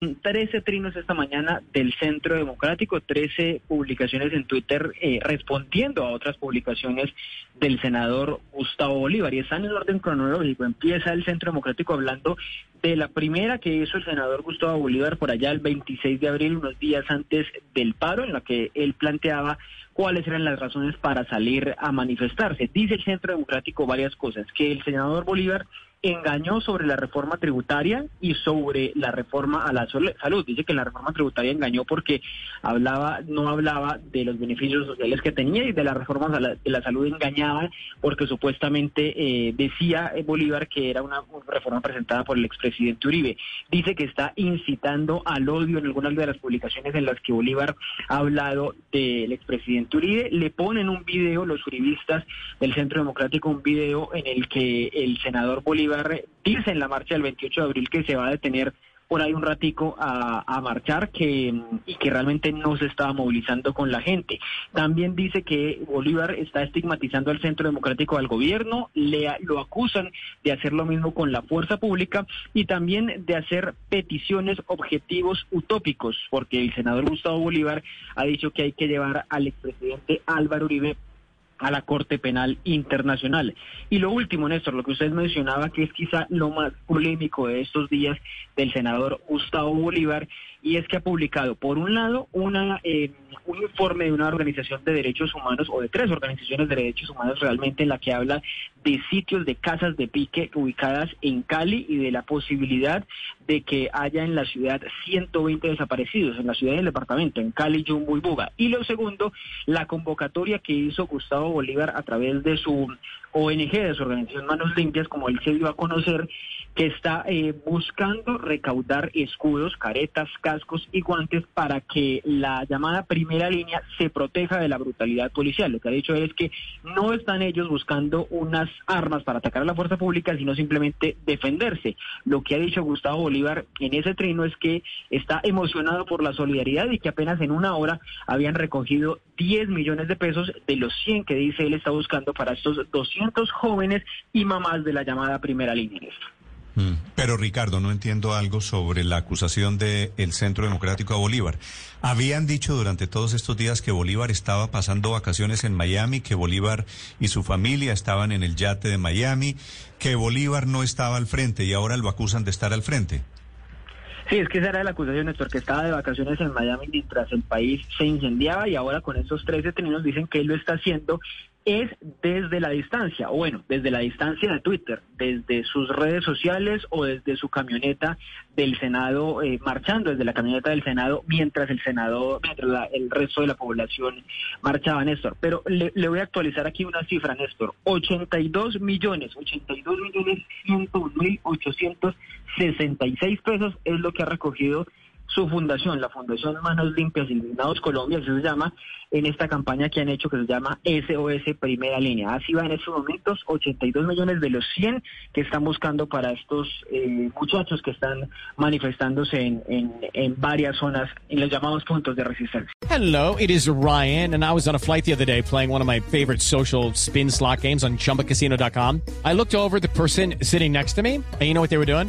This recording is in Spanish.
13 trinos esta mañana del Centro Democrático, 13 publicaciones en Twitter eh, respondiendo a otras publicaciones del senador Gustavo Bolívar. Y están en orden cronológico. Empieza el Centro Democrático hablando de la primera que hizo el senador Gustavo Bolívar por allá el 26 de abril, unos días antes del paro, en la que él planteaba cuáles eran las razones para salir a manifestarse. Dice el Centro Democrático varias cosas, que el senador Bolívar engañó sobre la reforma tributaria y sobre la reforma a la salud. Dice que la reforma tributaria engañó porque hablaba, no hablaba de los beneficios sociales que tenía y de la, de la salud engañaba porque supuestamente eh, decía Bolívar que era una, una reforma presentada por el expresidente Uribe. Dice que está incitando al odio en algunas de las publicaciones en las que Bolívar ha hablado del expresidente Uribe. Le ponen un video los uribistas del Centro Democrático, un video en el que el senador Bolívar dice en la marcha del 28 de abril que se va a detener por ahí un ratico a, marchar que, y que realmente no se estaba movilizando con la gente. También dice que Bolívar está estigmatizando al Centro Democrático al gobierno, le, lo acusan de hacer lo mismo con la fuerza pública y también de hacer peticiones, objetivos utópicos, porque el senador Gustavo Bolívar ha dicho que hay que llevar al expresidente Álvaro Uribe a la Corte Penal Internacional. Y lo último, Néstor, lo que usted mencionaba, que es quizá lo más polémico de estos días del senador Gustavo Bolívar, y es que ha publicado, por un lado, una, eh, un informe de una organización de derechos humanos, o de tres organizaciones de derechos humanos realmente, en la que habla de sitios de casas de pique ubicadas en Cali y de la posibilidad de que haya en la ciudad 120 desaparecidos, en la ciudad del departamento, en Cali, Jumbo y Buga. Y lo segundo, la convocatoria que hizo Gustavo Bolívar a través de su ONG, de su organización Manos Limpias, como él se dio a conocer, que está eh, buscando recaudar escudos, caretas, cascos y guantes para que la llamada primera línea se proteja de la brutalidad policial. Lo que ha dicho es que no están ellos buscando unas armas para atacar a la fuerza pública, sino simplemente defenderse. Lo que ha dicho Gustavo Bolívar en ese trino es que está emocionado por la solidaridad y que apenas en una hora habían recogido 10 millones de pesos de los 100 que dice él está buscando para estos 200 jóvenes y mamás de la llamada primera línea. Pero Ricardo, no entiendo algo sobre la acusación del el Centro Democrático a Bolívar. Habían dicho durante todos estos días que Bolívar estaba pasando vacaciones en Miami, que Bolívar y su familia estaban en el yate de Miami, que Bolívar no estaba al frente y ahora lo acusan de estar al frente. Sí, es que esa era la acusación, Néstor, que estaba de vacaciones en Miami mientras el país se incendiaba y ahora con estos tres detenidos dicen que él lo está haciendo es desde la distancia, o bueno, desde la distancia de Twitter, desde sus redes sociales o desde su camioneta del Senado, eh, marchando desde la camioneta del Senado, mientras el Senado, mientras la, el resto de la población marchaba, Néstor. Pero le, voy a actualizar aquí una cifra, Néstor. 82 millones, 82 millones 101 mil 866 pesos es lo que ha recogido su fundación, la Fundación Manos Limpias Indignados Colombia, así se llama, en esta campaña que han hecho que se llama SOS Primera Línea. Así va en estos momentos 82 millones de los 100 que están buscando para estos eh, muchachos que están manifestándose en, en, en varias zonas, en los llamados puntos de resistencia. Hello, it is Ryan, and I was on a flight the other day playing one of my favorite social spin slot games on chumbacasino.com. I looked over the person sitting next to me, and you know what they were doing?